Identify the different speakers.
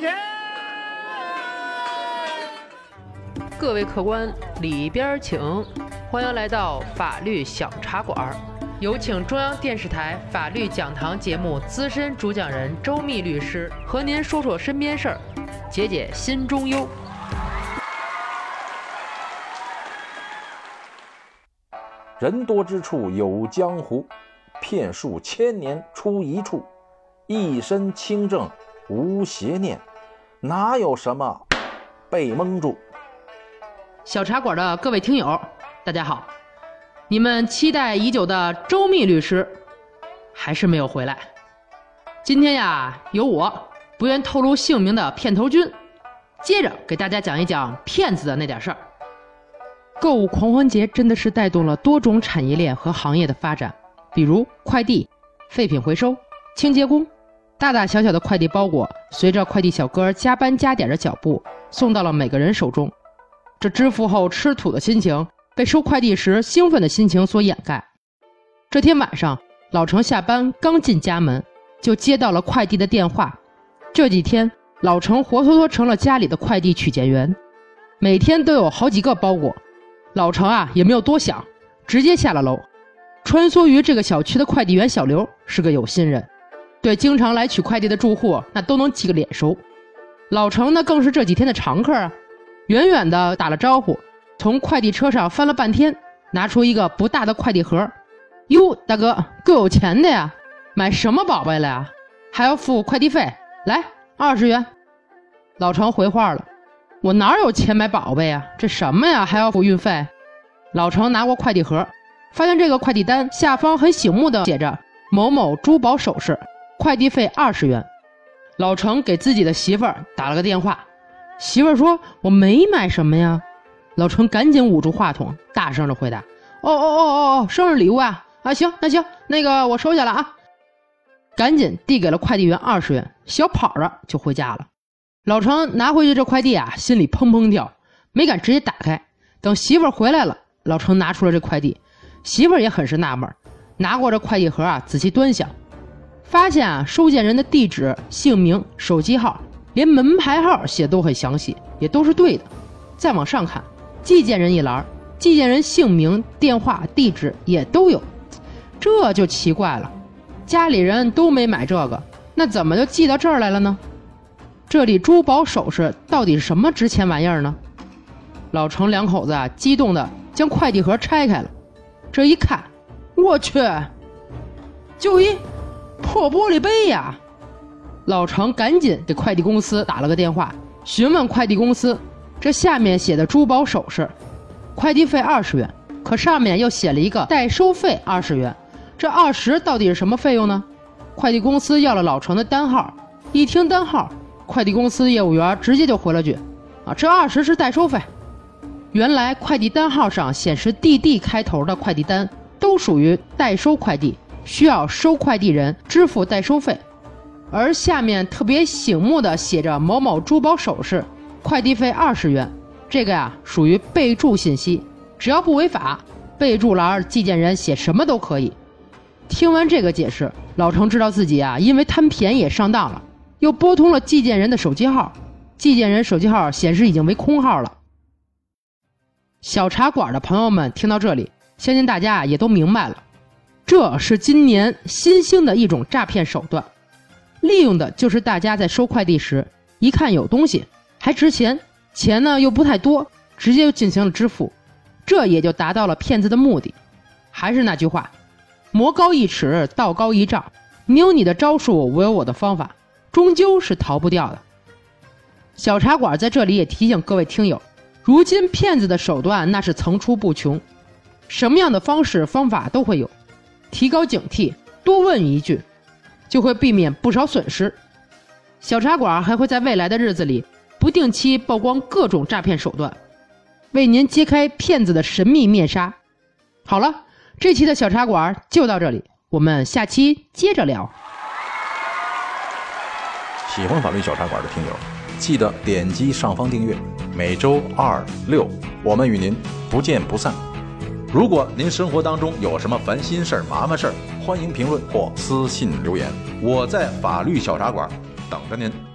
Speaker 1: 钱。各位客官，里边请，欢迎来到法律小茶馆。有请中央电视台法律讲堂节目资深主讲人周密律师和您说说身边事儿，解解心中忧。
Speaker 2: 人多之处有江湖，骗术千年出一处，一身清正无邪念，哪有什么被蒙住？
Speaker 1: 小茶馆的各位听友，大家好！你们期待已久的周密律师还是没有回来。今天呀，由我不愿透露姓名的片头君，接着给大家讲一讲骗子的那点事儿。购物狂欢节真的是带动了多种产业链和行业的发展，比如快递、废品回收、清洁工，大大小小的快递包裹，随着快递小哥加班加点的脚步，送到了每个人手中。这支付后吃土的心情，被收快递时兴奋的心情所掩盖。这天晚上，老程下班刚进家门，就接到了快递的电话。这几天，老程活脱脱成了家里的快递取件员，每天都有好几个包裹。老程啊，也没有多想，直接下了楼。穿梭于这个小区的快递员小刘是个有心人，对经常来取快递的住户那都能记个脸熟。老程那更是这几天的常客啊。远远的打了招呼，从快递车上翻了半天，拿出一个不大的快递盒。哟，大哥，够有钱的呀！买什么宝贝了呀？还要付快递费？来，二十元。老程回话了：“我哪有钱买宝贝呀？这什么呀？还要付运费？”老程拿过快递盒，发现这个快递单下方很醒目的写着“某某珠宝首饰，快递费二十元”。老程给自己的媳妇儿打了个电话。媳妇儿说：“我没买什么呀。”老程赶紧捂住话筒，大声的回答：“哦哦哦哦哦，生日礼物啊！啊，行，那行，那个我收下了啊。”赶紧递给了快递员二十元，小跑着就回家了。老程拿回去这快递啊，心里砰砰跳，没敢直接打开。等媳妇儿回来了，老程拿出了这快递，媳妇儿也很是纳闷，拿过这快递盒啊，仔细端详，发现啊，收件人的地址、姓名、手机号。连门牌号写都很详细，也都是对的。再往上看，寄件人一栏，寄件人姓名、电话、地址也都有，这就奇怪了。家里人都没买这个，那怎么就寄到这儿来了呢？这里珠宝首饰到底是什么值钱玩意儿呢？老程两口子啊，激动的将快递盒拆开了，这一看，我去，就一破玻璃杯呀！老程赶紧给快递公司打了个电话，询问快递公司，这下面写的珠宝首饰，快递费二十元，可上面又写了一个代收费二十元，这二十到底是什么费用呢？快递公司要了老程的单号，一听单号，快递公司业务员直接就回了句：“啊，这二十是代收费。”原来快递单号上显示 “DD” 开头的快递单都属于代收快递，需要收快递人支付代收费。而下面特别醒目的写着“某某珠宝首饰，快递费二十元”，这个呀属于备注信息，只要不违法，备注栏寄件人写什么都可以。听完这个解释，老程知道自己啊因为贪便宜上当了，又拨通了寄件人的手机号，寄件人手机号显示已经为空号了。小茶馆的朋友们听到这里，相信大家也都明白了，这是今年新兴的一种诈骗手段。利用的就是大家在收快递时，一看有东西还值钱，钱呢又不太多，直接就进行了支付，这也就达到了骗子的目的。还是那句话，魔高一尺，道高一丈，你有你的招数，我有我的方法，终究是逃不掉的。小茶馆在这里也提醒各位听友，如今骗子的手段那是层出不穷，什么样的方式方法都会有，提高警惕，多问一句。就会避免不少损失。小茶馆还会在未来的日子里不定期曝光各种诈骗手段，为您揭开骗子的神秘面纱。好了，这期的小茶馆就到这里，我们下期接着聊。
Speaker 2: 喜欢法律小茶馆的听友，记得点击上方订阅。每周二六，我们与您不见不散。如果您生活当中有什么烦心事儿、麻烦事儿，欢迎评论或私信留言，我在法律小茶馆等着您。